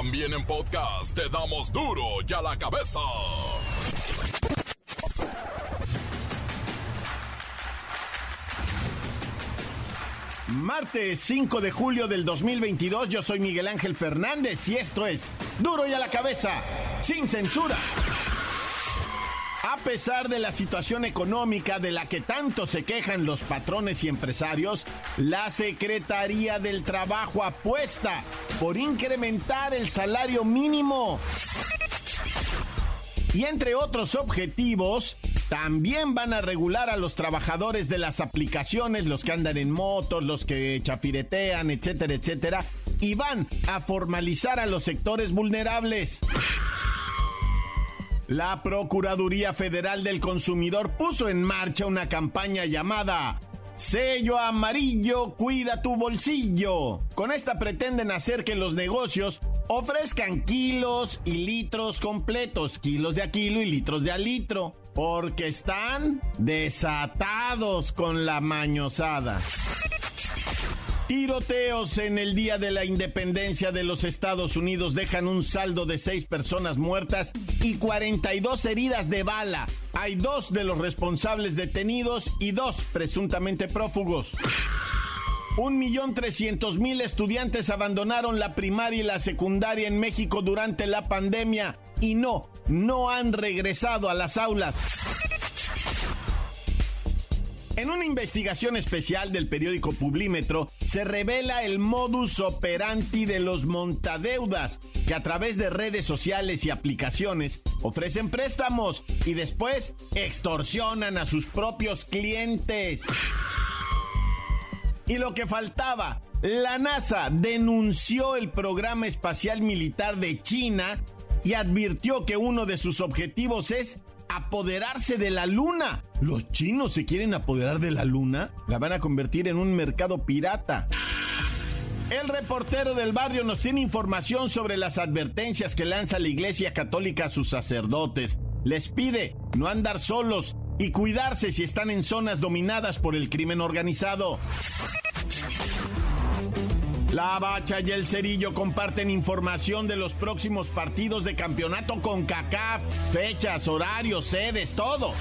También en podcast te damos duro y a la cabeza. Martes 5 de julio del 2022, yo soy Miguel Ángel Fernández y esto es Duro y a la cabeza, sin censura. A pesar de la situación económica de la que tanto se quejan los patrones y empresarios, la Secretaría del Trabajo apuesta por incrementar el salario mínimo. Y entre otros objetivos, también van a regular a los trabajadores de las aplicaciones, los que andan en motos, los que chafiretean, etcétera, etcétera, y van a formalizar a los sectores vulnerables. La Procuraduría Federal del Consumidor puso en marcha una campaña llamada Sello amarillo, cuida tu bolsillo. Con esta pretenden hacer que los negocios ofrezcan kilos y litros completos, kilos de a kilo y litros de a litro, porque están desatados con la mañosada. Tiroteos en el Día de la Independencia de los Estados Unidos dejan un saldo de seis personas muertas y 42 heridas de bala. Hay dos de los responsables detenidos y dos presuntamente prófugos. Un millón trescientos mil estudiantes abandonaron la primaria y la secundaria en México durante la pandemia y no, no han regresado a las aulas. En una investigación especial del periódico Publímetro se revela el modus operandi de los montadeudas, que a través de redes sociales y aplicaciones ofrecen préstamos y después extorsionan a sus propios clientes. Y lo que faltaba, la NASA denunció el programa espacial militar de China y advirtió que uno de sus objetivos es apoderarse de la luna. ¿Los chinos se quieren apoderar de la luna? La van a convertir en un mercado pirata. El reportero del barrio nos tiene información sobre las advertencias que lanza la Iglesia Católica a sus sacerdotes. Les pide no andar solos y cuidarse si están en zonas dominadas por el crimen organizado. La Bacha y el Cerillo comparten información de los próximos partidos de campeonato con CACAF, fechas, horarios, sedes, todo.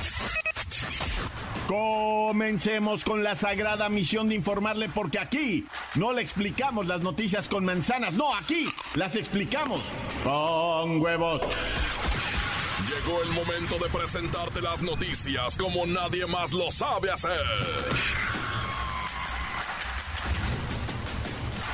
Comencemos con la sagrada misión de informarle porque aquí no le explicamos las noticias con manzanas, no, aquí las explicamos con huevos. Llegó el momento de presentarte las noticias como nadie más lo sabe hacer.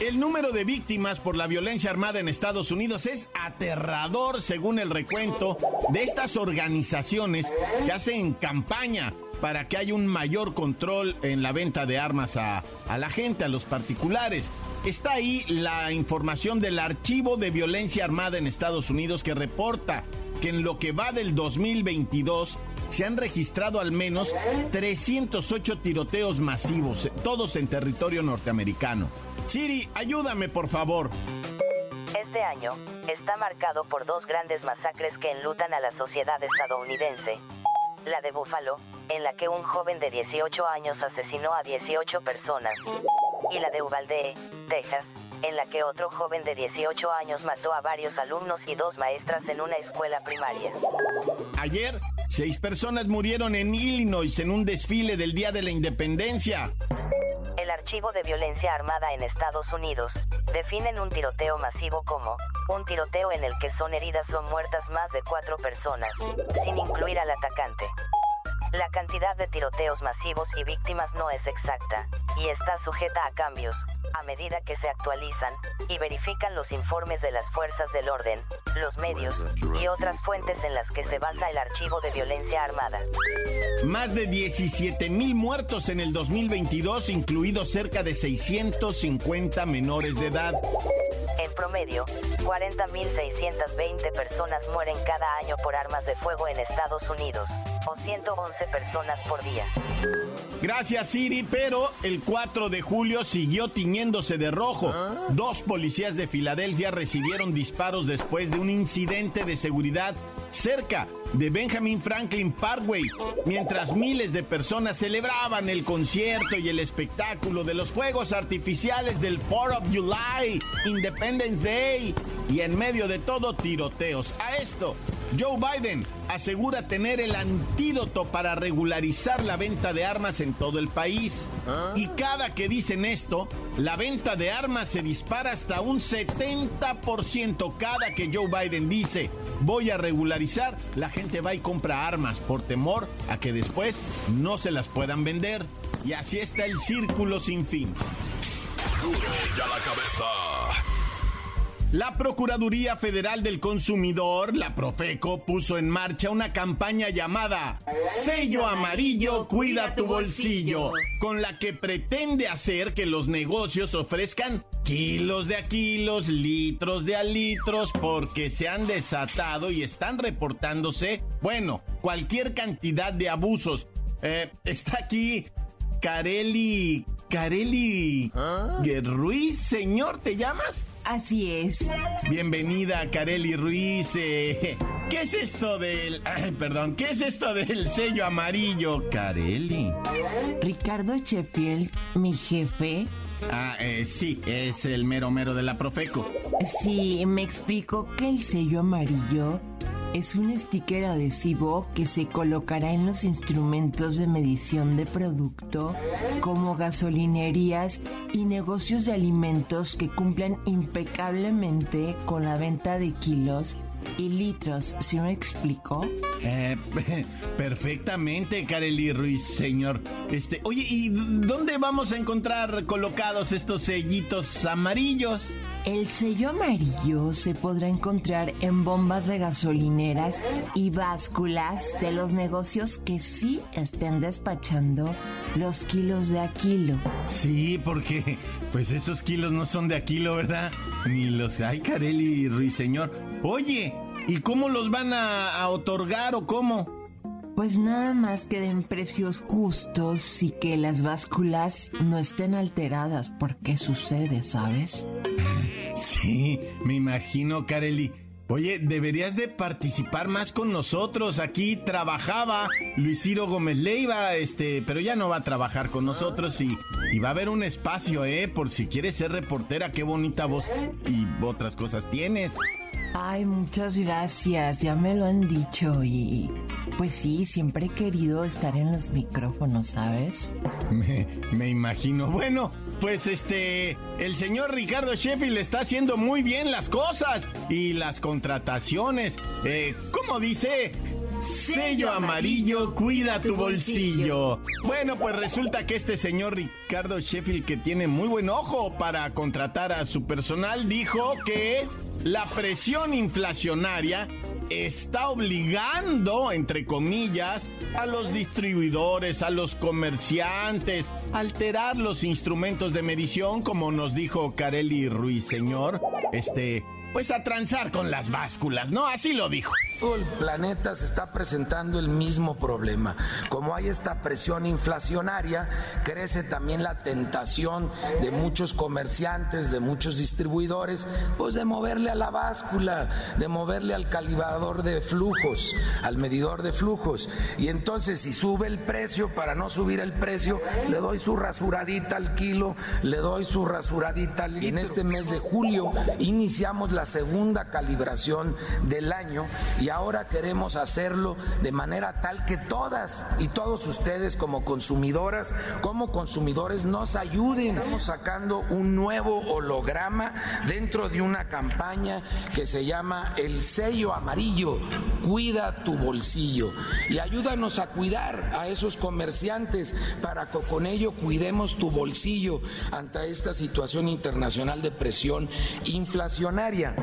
El número de víctimas por la violencia armada en Estados Unidos es aterrador según el recuento de estas organizaciones que hacen campaña para que haya un mayor control en la venta de armas a, a la gente, a los particulares. Está ahí la información del Archivo de Violencia Armada en Estados Unidos que reporta que en lo que va del 2022 se han registrado al menos 308 tiroteos masivos, todos en territorio norteamericano. Siri, ayúdame por favor. Este año está marcado por dos grandes masacres que enlutan a la sociedad estadounidense. La de Buffalo, en la que un joven de 18 años asesinó a 18 personas. Y la de Uvalde, Texas, en la que otro joven de 18 años mató a varios alumnos y dos maestras en una escuela primaria. Ayer, seis personas murieron en Illinois en un desfile del Día de la Independencia. El Archivo de Violencia Armada en Estados Unidos definen un tiroteo masivo como un tiroteo en el que son heridas o muertas más de cuatro personas, sin incluir al atacante. La cantidad de tiroteos masivos y víctimas no es exacta, y está sujeta a cambios, a medida que se actualizan y verifican los informes de las fuerzas del orden, los medios y otras fuentes en las que se basa el archivo de violencia armada. Más de 17 mil muertos en el 2022, incluidos cerca de 650 menores de edad. En promedio, 40.620 personas mueren cada año por armas de fuego en Estados Unidos, o 111 personas por día. Gracias Siri, pero el 4 de julio siguió de rojo. Dos policías de Filadelfia recibieron disparos después de un incidente de seguridad cerca de Benjamin Franklin Parkway, mientras miles de personas celebraban el concierto y el espectáculo de los fuegos artificiales del 4 of July, Independence Day, y en medio de todo tiroteos. A esto, Joe Biden asegura tener el antídoto para regularizar la venta de armas en todo el país. Y cada que dicen esto, la venta de armas se dispara hasta un 70% cada que Joe Biden dice voy a regularizar, la gente va y compra armas por temor a que después no se las puedan vender. Y así está el círculo sin fin. ya la cabeza. La Procuraduría Federal del Consumidor, la Profeco, puso en marcha una campaña llamada Sello Amarillo Cuida tu Bolsillo, con la que pretende hacer que los negocios ofrezcan kilos de a kilos, litros de a litros, porque se han desatado y están reportándose, bueno, cualquier cantidad de abusos. Eh, está aquí Careli, Careli ¿Ah? Ruiz, señor, ¿te llamas? Así es. Bienvenida, Carely Ruiz. Eh, ¿Qué es esto del... perdón, ¿qué es esto del sello amarillo, Carely? Ricardo Sheffield, mi jefe. Ah, eh, sí, es el mero mero de la Profeco. Sí, me explico que el sello amarillo es un sticker adhesivo que se colocará en los instrumentos de medición de producto como gasolinerías y negocios de alimentos que cumplan impecablemente con la venta de kilos y litros, ¿sí me explico? Eh, perfectamente, Kareli Ruiz, señor. Este, oye, ¿y dónde vamos a encontrar colocados estos sellitos amarillos? El sello amarillo se podrá encontrar en bombas de gasolineras y básculas de los negocios que sí estén despachando los kilos de a kilo. Sí, porque pues esos kilos no son de a kilo, ¿verdad? Ni los... Ay, Kareli Ruiz, señor. Oye, ¿y cómo los van a, otorgar o cómo? Pues nada más que den precios justos y que las básculas no estén alteradas, porque sucede, ¿sabes? Sí, me imagino, Kareli. Oye, deberías de participar más con nosotros. Aquí trabajaba Luis Ciro Gómez Leiva, este, pero ya no va a trabajar con nosotros y, y va a haber un espacio, ¿eh? Por si quieres ser reportera, qué bonita voz y otras cosas tienes. Ay, muchas gracias, ya me lo han dicho y pues sí, siempre he querido estar en los micrófonos, ¿sabes? Me, me imagino. Bueno, pues este, el señor Ricardo Sheffield está haciendo muy bien las cosas y las contrataciones. Eh, ¿Cómo dice? Sello amarillo, cuida tu bolsillo. Bueno, pues resulta que este señor Ricardo Sheffield, que tiene muy buen ojo para contratar a su personal, dijo que la presión inflacionaria está obligando, entre comillas, a los distribuidores, a los comerciantes, a alterar los instrumentos de medición, como nos dijo Carelli Ruiz, señor. Este, pues a transar con las básculas, ¿no? Así lo dijo. Todo el planeta se está presentando el mismo problema. Como hay esta presión inflacionaria, crece también la tentación de muchos comerciantes, de muchos distribuidores, pues de moverle a la báscula, de moverle al calibrador de flujos, al medidor de flujos. Y entonces si sube el precio, para no subir el precio, le doy su rasuradita al kilo, le doy su rasuradita al... Y en este mes de julio iniciamos la segunda calibración del año y ahora queremos hacerlo de manera tal que todas y todos ustedes como consumidoras, como consumidores nos ayuden. Estamos sacando un nuevo holograma dentro de una campaña que se llama El sello amarillo, cuida tu bolsillo y ayúdanos a cuidar a esos comerciantes para que con ello cuidemos tu bolsillo ante esta situación internacional de presión inflacionaria.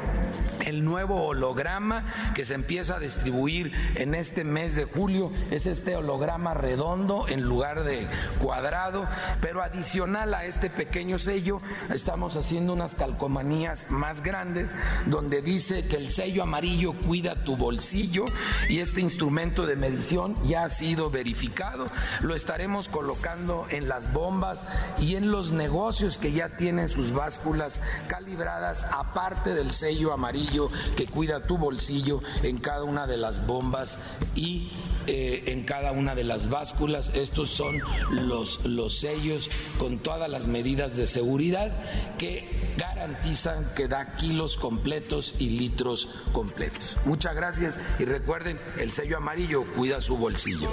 El nuevo holograma que se empieza a distribuir en este mes de julio es este holograma redondo en lugar de cuadrado, pero adicional a este pequeño sello estamos haciendo unas calcomanías más grandes donde dice que el sello amarillo cuida tu bolsillo y este instrumento de medición ya ha sido verificado. Lo estaremos colocando en las bombas y en los negocios que ya tienen sus básculas calibradas, aparte del sello amarillo que cuida tu bolsillo cada una de las bombas y eh, en cada una de las básculas. Estos son los, los sellos con todas las medidas de seguridad que garantizan que da kilos completos y litros completos. Muchas gracias y recuerden, el sello amarillo cuida su bolsillo.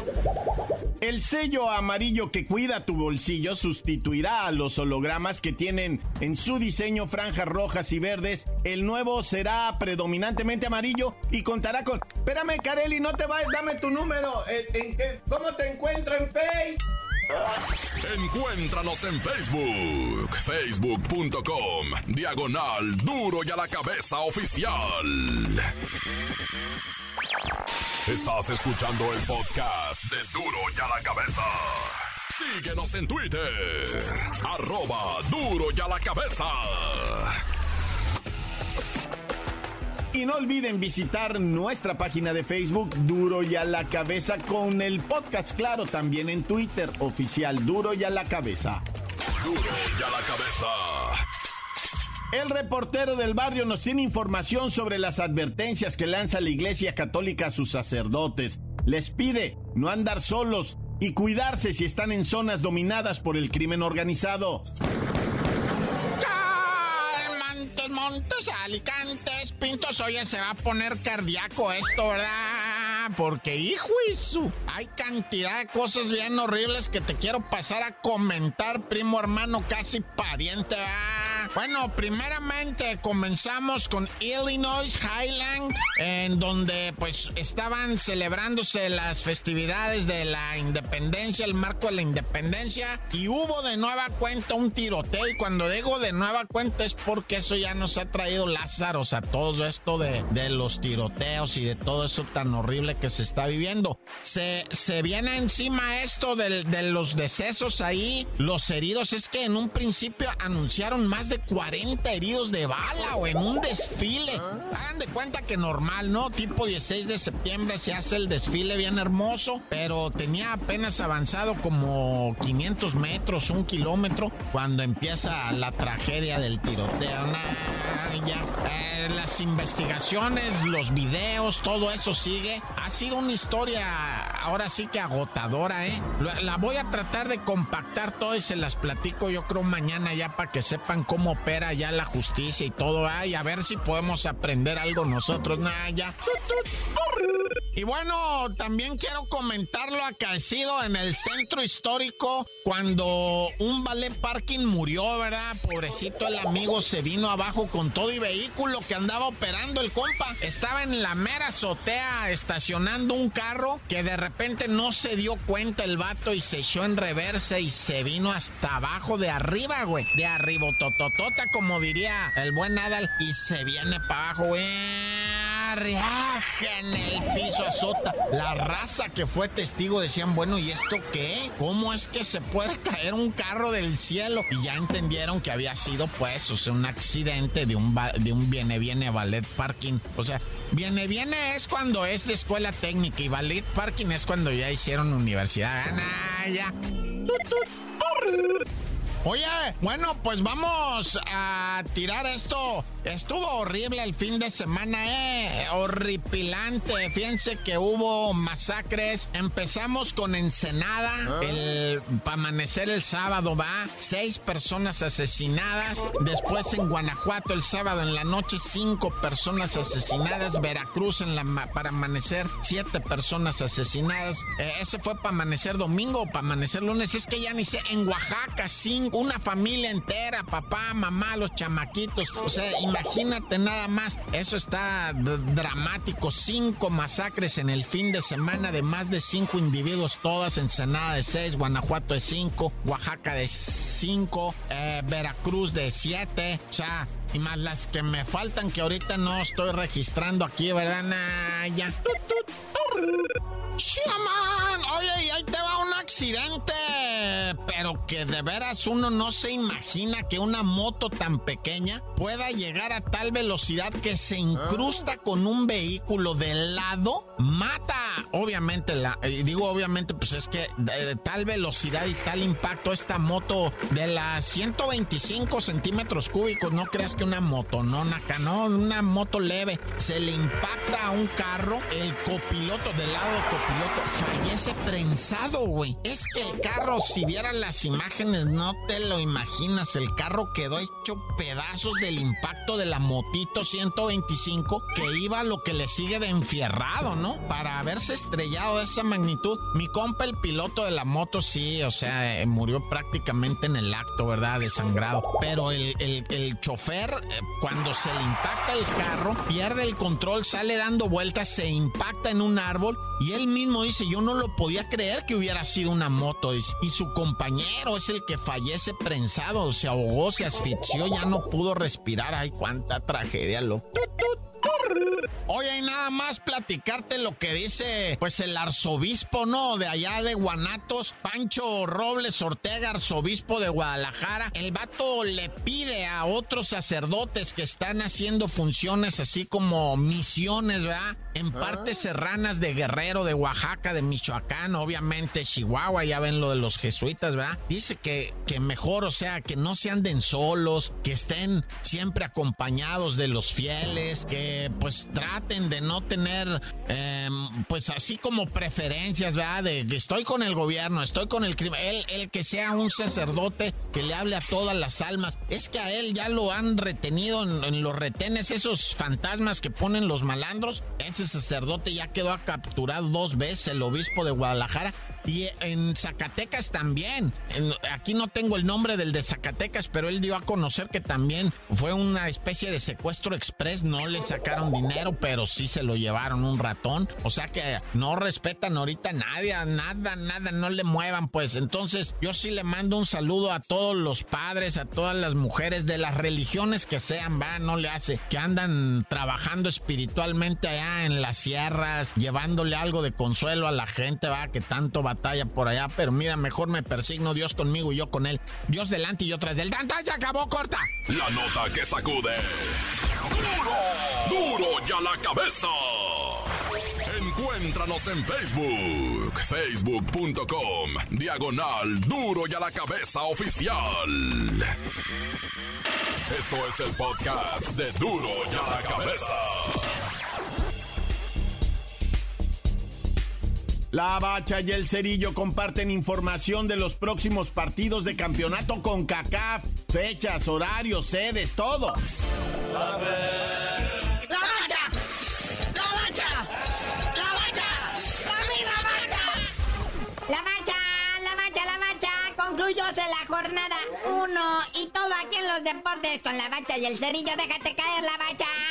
El sello amarillo que cuida tu bolsillo sustituirá a los hologramas que tienen en su diseño franjas rojas y verdes. El nuevo será predominantemente amarillo y contará con... Espérame, Carelli, no te vayas, dame tu número. Eh, ¿Cómo te encuentro en Facebook? Encuéntranos en Facebook, facebook.com, diagonal duro y a la cabeza oficial. Estás escuchando el podcast de duro y a la cabeza. Síguenos en Twitter, arroba duro y a la cabeza. Y no olviden visitar nuestra página de Facebook Duro y a la cabeza con el podcast, claro, también en Twitter oficial Duro y a la cabeza. Duro y a la cabeza. El reportero del barrio nos tiene información sobre las advertencias que lanza la Iglesia Católica a sus sacerdotes. Les pide no andar solos y cuidarse si están en zonas dominadas por el crimen organizado. Montes, Alicantes, Pintos, oye, se va a poner cardíaco esto, ¿verdad? Porque, hijo su, hay cantidad de cosas bien horribles que te quiero pasar a comentar, primo hermano, casi pariente, ¿verdad? Bueno, primeramente comenzamos con Illinois Highland, en donde pues estaban celebrándose las festividades de la independencia, el marco de la independencia, y hubo de nueva cuenta un tiroteo. Y cuando digo de nueva cuenta es porque eso ya nos ha traído Lázaros a todo esto de, de los tiroteos y de todo eso tan horrible que se está viviendo. Se, se viene encima esto de, de los decesos ahí, los heridos. Es que en un principio anunciaron más de 40 heridos de bala o en un desfile. Hagan de cuenta que normal, ¿no? Tipo 16 de septiembre se hace el desfile bien hermoso, pero tenía apenas avanzado como 500 metros, un kilómetro, cuando empieza la tragedia del tiroteo. Eh, las investigaciones, los videos, todo eso sigue. Ha sido una historia ahora sí que agotadora, ¿eh? La voy a tratar de compactar todo y se las platico yo creo mañana ya para que sepan cómo opera ya la justicia y todo, y a ver si podemos aprender algo nosotros, nada, ya. Y bueno, también quiero comentar lo acaecido en el centro histórico cuando un ballet parking murió, ¿verdad? Pobrecito el amigo se vino abajo con todo y vehículo que andaba operando el compa. Estaba en la mera azotea estacionando un carro que de repente no se dio cuenta el vato y se echó en reversa y se vino hasta abajo de arriba, güey. De arriba, tototota, como diría el buen Nadal. Y se viene para abajo, güey en el piso azota. La raza que fue testigo decían, bueno, ¿y esto qué? ¿Cómo es que se puede caer un carro del cielo? Y ya entendieron que había sido, pues, un accidente de un, de un viene, viene ballet parking. O sea, viene, viene es cuando es de escuela técnica y ballet parking es cuando ya hicieron universidad. Ah, ya. Oye, bueno, pues vamos a tirar esto. Estuvo horrible el fin de semana, eh. Horripilante. Fíjense que hubo masacres. Empezamos con Ensenada. Ah. El para amanecer el sábado va. Seis personas asesinadas. Después en Guanajuato el sábado en la noche cinco personas asesinadas. Veracruz en la para amanecer siete personas asesinadas. Eh, ese fue para amanecer domingo o para amanecer lunes. Es que ya ni sé. En Oaxaca cinco una familia entera, papá, mamá, los chamaquitos. O sea, imagínate nada más. Eso está dramático. Cinco masacres en el fin de semana de más de cinco individuos, todas en Senada de seis, Guanajuato de cinco, Oaxaca de cinco, eh, Veracruz de siete. O sea, y más las que me faltan que ahorita no estoy registrando aquí, ¿verdad, Naya? ¡Shaman! Oye, y ahí te va un accidente. Pero que de veras uno no se imagina que una moto tan pequeña pueda llegar a tal velocidad que se incrusta con un vehículo de lado. Mata, obviamente, la, digo obviamente, pues es que de, tal velocidad y tal impacto esta moto de las 125 centímetros cúbicos, no creas que una moto, no, acá, no, una moto leve, se le impacta a un carro, el copiloto del lado de copiloto piloto fallece prensado, güey. Es que el carro, si vieran las imágenes, no te lo imaginas. El carro quedó hecho pedazos del impacto de la motito 125 que iba a lo que le sigue de enfierrado, ¿no? Para haberse estrellado de esa magnitud. Mi compa, el piloto de la moto, sí, o sea, eh, murió prácticamente en el acto, ¿verdad? Desangrado. Pero el, el, chofer, eh, cuando se le impacta el carro, pierde el control, sale dando vueltas, se impacta en un árbol y él mismo dice, yo no lo podía creer que hubiera sido una moto. Y su compañero es el que fallece prensado, se ahogó, se asfixió, ya no pudo respirar. Ay, cuánta tragedia, lo. Oye, y nada más platicarte lo que dice, pues el arzobispo, ¿no? De allá de Guanatos, Pancho Robles Ortega, arzobispo de Guadalajara. El vato le pide a otros sacerdotes que están haciendo funciones así como misiones, ¿verdad? En ah. partes serranas de Guerrero, de Oaxaca, de Michoacán, obviamente Chihuahua, ya ven lo de los jesuitas, ¿verdad? Dice que, que mejor, o sea, que no se anden solos, que estén siempre acompañados de los fieles, que pues traten de no tener, em, pues así como preferencias, ¿verdad? De que estoy con el gobierno, estoy con el crimen, él, él que sea un sacerdote que le hable a todas las almas. Es que a él ya lo han retenido en, en los retenes, esos fantasmas que ponen los malandros. Ese sacerdote ya quedó capturado dos veces, el obispo de Guadalajara, y en Zacatecas también. aquí no tengo el nombre del de Zacatecas, pero él dio a conocer que también fue una especie de secuestro express. No le sacaron dinero, pero sí se lo llevaron un ratón. O sea que no respetan ahorita a nadie, nada, nada, no le muevan. Pues entonces yo sí le mando un saludo a todos los padres, a todas las mujeres de las religiones que sean, va, no le hace, que andan trabajando espiritualmente allá en las sierras, llevándole algo de consuelo a la gente, va, que tanto va batalla por allá, pero mira, mejor me persigno Dios conmigo y yo con él. Dios delante y yo tras del tanta se acabó, corta. La nota que sacude. ¡Duro! ¡Duro ya la cabeza! Encuéntranos en Facebook, facebook.com, diagonal Duro y a la cabeza oficial. Esto es el podcast de Duro y a la cabeza. La Bacha y el Cerillo comparten información de los próximos partidos de campeonato con CACAF, fechas, horarios, sedes, todo. La Bacha, la Bacha, la Bacha, la Bacha, la Bacha. La Bacha, la Bacha, la Bacha, concluyóse la jornada 1 y todo aquí en los deportes con la Bacha y el Cerillo, déjate caer la Bacha.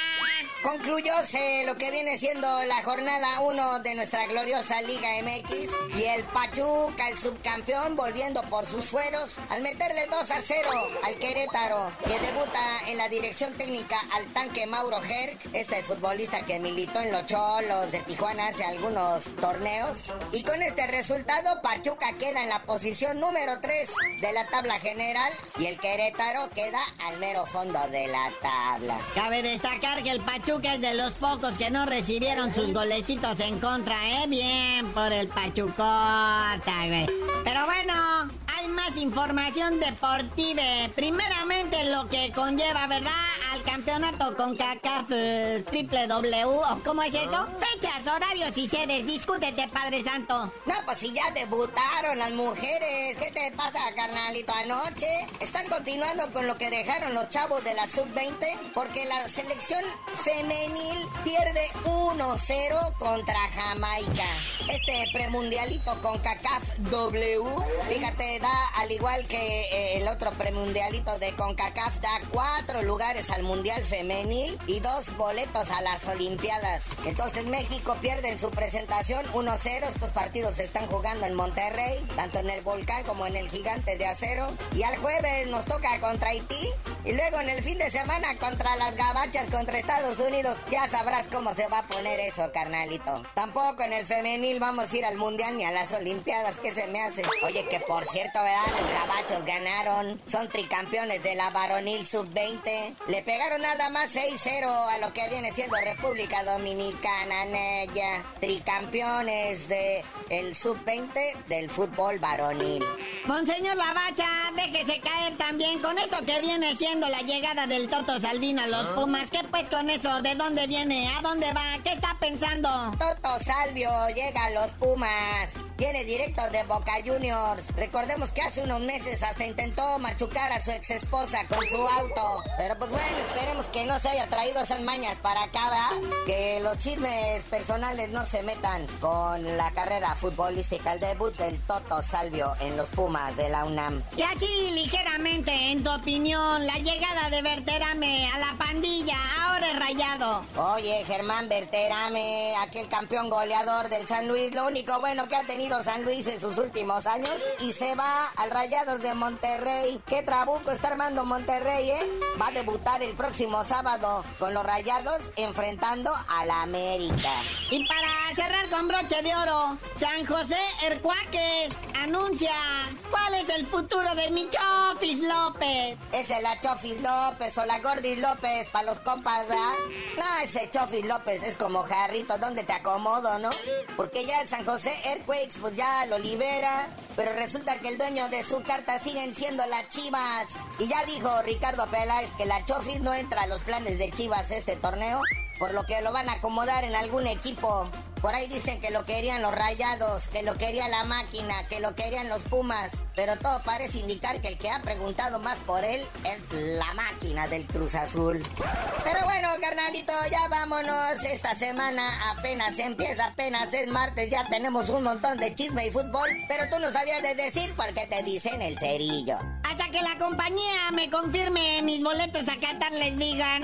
Concluyóse lo que viene siendo la jornada 1 de nuestra gloriosa Liga MX y el Pachuca, el subcampeón, volviendo por sus fueros al meterle 2 a 0 al Querétaro, que debuta en la dirección técnica al tanque Mauro Herc, este futbolista que militó en los Cholos de Tijuana hace algunos torneos. Y con este resultado, Pachuca queda en la posición número 3 de la tabla general y el Querétaro queda al mero fondo de la tabla. Cabe destacar que el Pachuca es de los pocos que no recibieron sus golecitos en contra, ¿eh? Bien por el Pachucota, güey. Pero bueno, hay más información deportiva. Primeramente lo que conlleva, ¿verdad? Al campeonato con CACAF eh, Triple W, ¿o cómo es eso? Fechas horarios y sedes. Discútete, Padre Santo. No, pues si ya debutaron las mujeres. ¿Qué te pasa, carnalito? Anoche están continuando con lo que dejaron los chavos de la sub-20 porque la selección femenil pierde 1-0 contra Jamaica. Este premundialito con CACAF W, fíjate, da al igual que eh, el otro premundialito de CONCACAF, da cuatro lugares al Mundial Femenil y dos boletos a las Olimpiadas. Entonces México pierde en su presentación 1-0. Estos partidos se están jugando en Monterrey, tanto en el Volcán como en el Gigante de Acero. Y al jueves nos toca contra Haití y luego en el fin de semana contra las Gabachas, contra Estados Unidos. Ya sabrás cómo se va a poner eso, carnalito. Tampoco en el femenil vamos a ir al Mundial ni a las Olimpiadas. ¿Qué se me hace? Oye, que por cierto, ¿verdad? Los Gabachos ganaron. Son tricampeones de la varonil sub-20. Le pegaron nada más 6-0 a lo que viene siendo República Dominicana, Nella. Tricampeones de el sub-20 del fútbol varonil. Monseñor Lavacha, déjese caer también con esto que viene siendo la llegada del Toto Salvino a los Pumas. ¿Qué pues con eso? ¿De dónde viene? ¿A dónde va? ¿Qué está pensando? Toto Salvio llega a los Pumas. Viene directo de Boca Juniors. Recordemos que hace unos meses hasta intentó machucar a su ex esposa con su auto. Pero pues bueno, esperemos que no se haya traído esas mañas para acá, ¿verdad? Que los chismes personales no se metan con la carrera futbolística. El debut del Toto Salvio en los Pumas de la UNAM. Y así ligeramente, en tu opinión, la llegada de Berterame a la pandilla, ahora es rayado. Oye, Germán Berterame, aquel campeón goleador del San Luis, lo único bueno que ha tenido San Luis en sus últimos años y se va al Rayados de Monterrey. Qué trabuco está armando Monterrey, ¿eh? Va a debutar el próximo sábado con los Rayados enfrentando a la América. Y para cerrar con broche de oro, San José Hercuaques anuncia cuál es el futuro de mi Chofis López. Es la Chofis López o la Gordis López para los compas, ¿verdad? No, ese Chofis López es como jarrito, donde te acomodo, no? Porque ya el San José Earthquakes pues ya lo libera, pero resulta que el dueño de su carta siguen siendo las Chivas. Y ya dijo Ricardo Peláez que la Chofis no entra a los planes de Chivas este torneo, por lo que lo van a acomodar en algún equipo. Por ahí dicen que lo querían los rayados, que lo quería la máquina, que lo querían los Pumas. Pero todo parece indicar que el que ha preguntado más por él es la máquina del Cruz Azul. Pero bueno, carnalito, ya vámonos. Esta semana apenas empieza, apenas es martes, ya tenemos un montón de chisme y fútbol. Pero tú no sabías de decir porque te dicen el cerillo. Hasta que la compañía me confirme mis boletos a Qatar les digan.